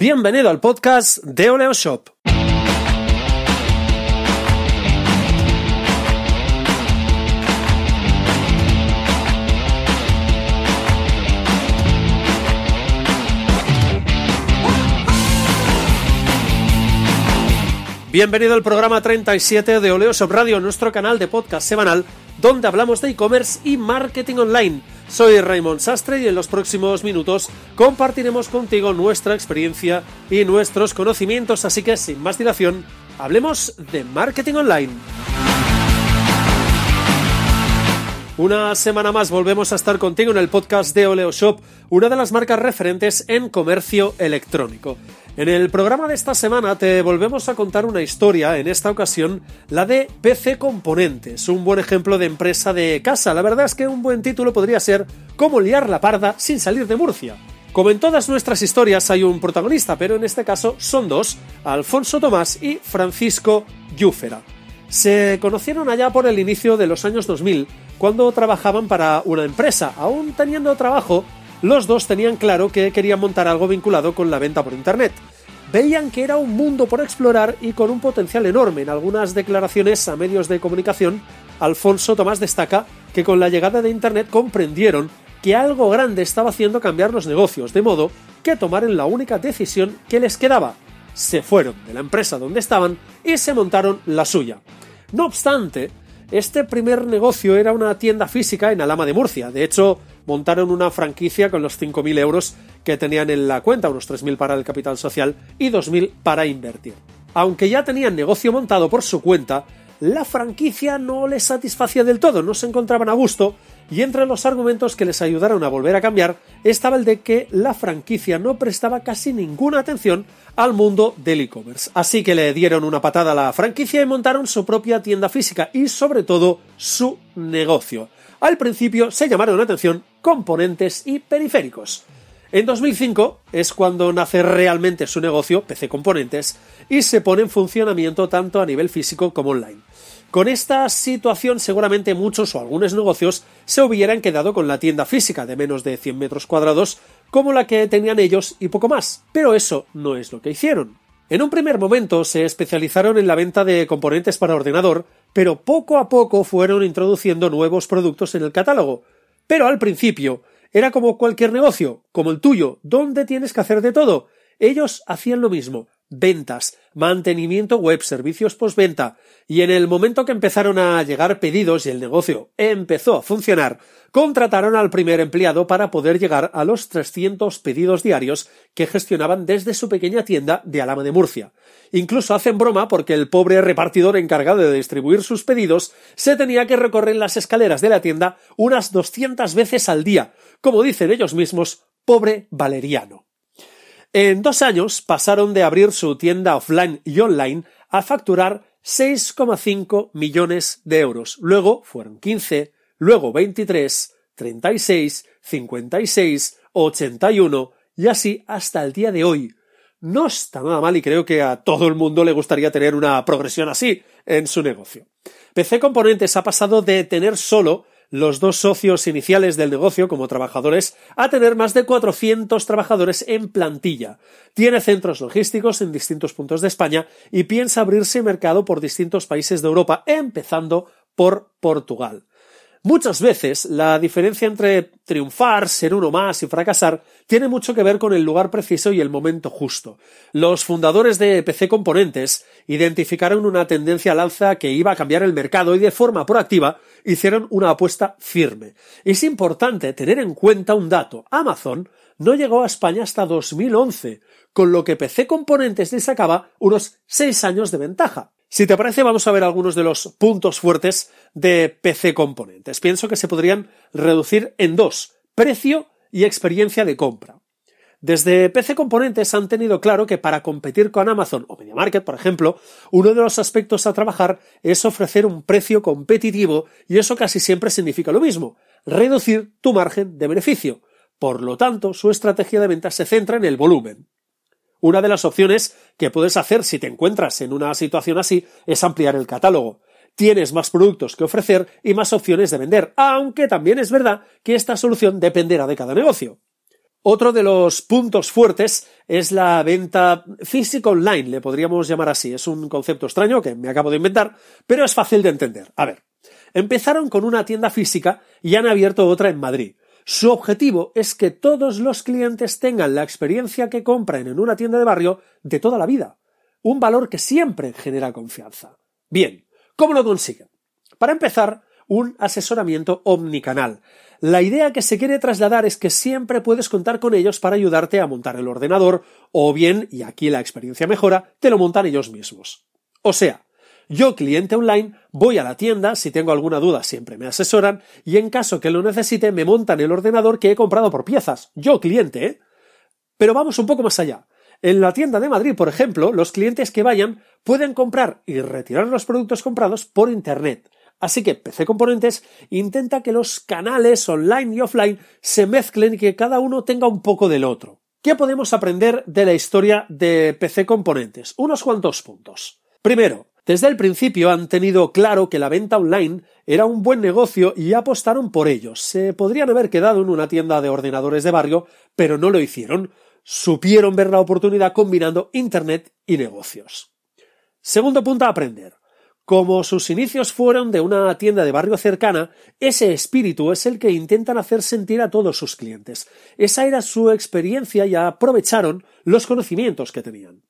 Bienvenido al podcast de Oleo Shop. Bienvenido al programa 37 de Oleo Shop Radio, nuestro canal de podcast semanal donde hablamos de e-commerce y marketing online. Soy Raymond Sastre y en los próximos minutos compartiremos contigo nuestra experiencia y nuestros conocimientos, así que sin más dilación, hablemos de marketing online. Una semana más volvemos a estar contigo en el podcast de Oleo Shop, una de las marcas referentes en comercio electrónico. En el programa de esta semana te volvemos a contar una historia, en esta ocasión la de PC Componentes, un buen ejemplo de empresa de casa. La verdad es que un buen título podría ser Cómo liar la parda sin salir de Murcia. Como en todas nuestras historias hay un protagonista, pero en este caso son dos, Alfonso Tomás y Francisco Llúfera. Se conocieron allá por el inicio de los años 2000, cuando trabajaban para una empresa. Aún teniendo trabajo, los dos tenían claro que querían montar algo vinculado con la venta por Internet. Veían que era un mundo por explorar y con un potencial enorme. En algunas declaraciones a medios de comunicación, Alfonso Tomás destaca que con la llegada de Internet comprendieron que algo grande estaba haciendo cambiar los negocios, de modo que tomaron la única decisión que les quedaba. Se fueron de la empresa donde estaban y se montaron la suya. No obstante, este primer negocio era una tienda física en Alama de Murcia. De hecho, montaron una franquicia con los 5.000 euros que tenían en la cuenta, unos 3.000 para el capital social y 2.000 para invertir. Aunque ya tenían negocio montado por su cuenta, la franquicia no les satisfacía del todo, no se encontraban a gusto y entre los argumentos que les ayudaron a volver a cambiar estaba el de que la franquicia no prestaba casi ninguna atención al mundo del e-commerce. Así que le dieron una patada a la franquicia y montaron su propia tienda física y sobre todo su negocio. Al principio se llamaron la atención componentes y periféricos. En 2005 es cuando nace realmente su negocio, PC Componentes, y se pone en funcionamiento tanto a nivel físico como online. Con esta situación seguramente muchos o algunos negocios se hubieran quedado con la tienda física de menos de 100 metros cuadrados como la que tenían ellos y poco más, pero eso no es lo que hicieron. En un primer momento se especializaron en la venta de componentes para ordenador, pero poco a poco fueron introduciendo nuevos productos en el catálogo. Pero al principio era como cualquier negocio, como el tuyo, donde tienes que hacer de todo. Ellos hacían lo mismo, ventas, mantenimiento web, servicios postventa, y en el momento que empezaron a llegar pedidos y el negocio empezó a funcionar, contrataron al primer empleado para poder llegar a los 300 pedidos diarios que gestionaban desde su pequeña tienda de Alama de Murcia. Incluso hacen broma porque el pobre repartidor encargado de distribuir sus pedidos se tenía que recorrer las escaleras de la tienda unas 200 veces al día, como dicen ellos mismos, pobre Valeriano. En dos años pasaron de abrir su tienda offline y online a facturar 6,5 millones de euros. Luego fueron 15, luego 23, 36, 56, 81 y así hasta el día de hoy. No está nada mal y creo que a todo el mundo le gustaría tener una progresión así en su negocio. PC Componentes ha pasado de tener solo los dos socios iniciales del negocio como trabajadores a tener más de 400 trabajadores en plantilla. Tiene centros logísticos en distintos puntos de España y piensa abrirse mercado por distintos países de Europa, empezando por Portugal. Muchas veces la diferencia entre triunfar, ser uno más y fracasar tiene mucho que ver con el lugar preciso y el momento justo. Los fundadores de PC Componentes identificaron una tendencia al alza que iba a cambiar el mercado y de forma proactiva hicieron una apuesta firme. Es importante tener en cuenta un dato. Amazon no llegó a España hasta 2011, con lo que PC Componentes le sacaba unos seis años de ventaja. Si te parece, vamos a ver algunos de los puntos fuertes de PC Componentes. Pienso que se podrían reducir en dos, precio y experiencia de compra. Desde PC Componentes han tenido claro que para competir con Amazon o MediaMarket, por ejemplo, uno de los aspectos a trabajar es ofrecer un precio competitivo y eso casi siempre significa lo mismo, reducir tu margen de beneficio. Por lo tanto, su estrategia de venta se centra en el volumen. Una de las opciones que puedes hacer si te encuentras en una situación así es ampliar el catálogo. Tienes más productos que ofrecer y más opciones de vender, aunque también es verdad que esta solución dependerá de cada negocio. Otro de los puntos fuertes es la venta física online, le podríamos llamar así. Es un concepto extraño que me acabo de inventar, pero es fácil de entender. A ver, empezaron con una tienda física y han abierto otra en Madrid. Su objetivo es que todos los clientes tengan la experiencia que compran en una tienda de barrio de toda la vida. Un valor que siempre genera confianza. Bien, ¿cómo lo consiguen? Para empezar, un asesoramiento omnicanal. La idea que se quiere trasladar es que siempre puedes contar con ellos para ayudarte a montar el ordenador, o bien, y aquí la experiencia mejora, te lo montan ellos mismos. O sea, yo, cliente online, voy a la tienda, si tengo alguna duda siempre me asesoran, y en caso que lo necesite me montan el ordenador que he comprado por piezas. Yo, cliente, ¿eh? Pero vamos un poco más allá. En la tienda de Madrid, por ejemplo, los clientes que vayan pueden comprar y retirar los productos comprados por Internet. Así que PC Componentes intenta que los canales online y offline se mezclen y que cada uno tenga un poco del otro. ¿Qué podemos aprender de la historia de PC Componentes? Unos cuantos puntos. Primero, desde el principio han tenido claro que la venta online era un buen negocio y apostaron por ello. Se podrían haber quedado en una tienda de ordenadores de barrio, pero no lo hicieron. Supieron ver la oportunidad combinando Internet y negocios. Segundo punto a aprender. Como sus inicios fueron de una tienda de barrio cercana, ese espíritu es el que intentan hacer sentir a todos sus clientes. Esa era su experiencia y aprovecharon los conocimientos que tenían.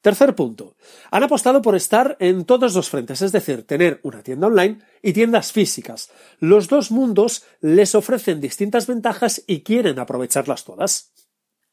Tercer punto. Han apostado por estar en todos los frentes, es decir, tener una tienda online y tiendas físicas. Los dos mundos les ofrecen distintas ventajas y quieren aprovecharlas todas.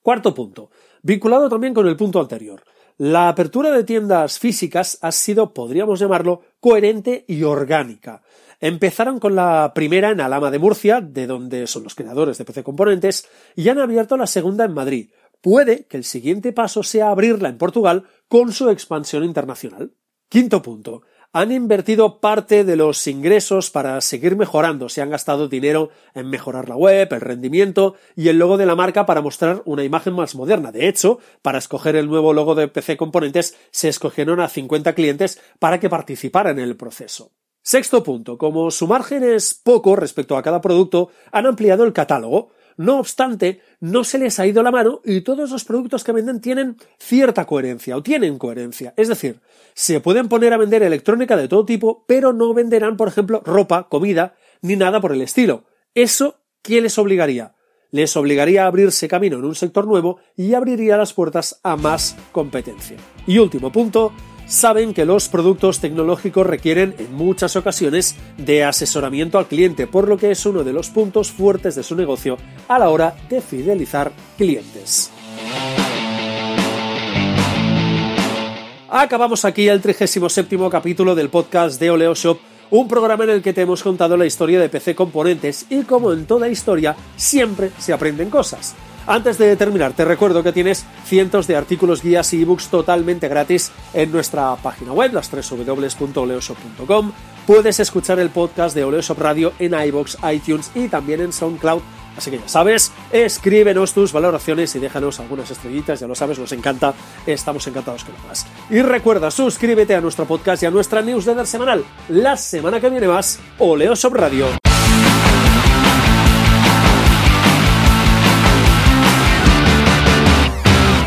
Cuarto punto. Vinculado también con el punto anterior. La apertura de tiendas físicas ha sido, podríamos llamarlo, coherente y orgánica. Empezaron con la primera en Alama de Murcia, de donde son los creadores de PC Componentes, y han abierto la segunda en Madrid. Puede que el siguiente paso sea abrirla en Portugal con su expansión internacional. Quinto punto han invertido parte de los ingresos para seguir mejorando. Se han gastado dinero en mejorar la web, el rendimiento y el logo de la marca para mostrar una imagen más moderna. De hecho, para escoger el nuevo logo de PC Componentes se escogieron a 50 clientes para que participaran en el proceso. Sexto punto. Como su margen es poco respecto a cada producto, han ampliado el catálogo. No obstante, no se les ha ido la mano y todos los productos que venden tienen cierta coherencia o tienen coherencia. Es decir, se pueden poner a vender electrónica de todo tipo, pero no venderán, por ejemplo, ropa, comida, ni nada por el estilo. Eso, ¿quién les obligaría? Les obligaría a abrirse camino en un sector nuevo y abriría las puertas a más competencia. Y último punto, saben que los productos tecnológicos requieren en muchas ocasiones de asesoramiento al cliente, por lo que es uno de los puntos fuertes de su negocio a la hora de fidelizar clientes. Acabamos aquí el 37 capítulo del podcast de Oleo Shop, un programa en el que te hemos contado la historia de PC Componentes y como en toda historia siempre se aprenden cosas. Antes de terminar, te recuerdo que tienes cientos de artículos, guías y ebooks totalmente gratis en nuestra página web, las www.oleoshop.com. Puedes escuchar el podcast de Oleoshop Radio en iBox, iTunes y también en SoundCloud. Así que ya sabes, escríbenos tus valoraciones y déjanos algunas estrellitas, ya lo sabes, nos encanta, estamos encantados con lo más. Y recuerda, suscríbete a nuestro podcast y a nuestra newsletter semanal. La semana que viene más, Oleoshop Radio.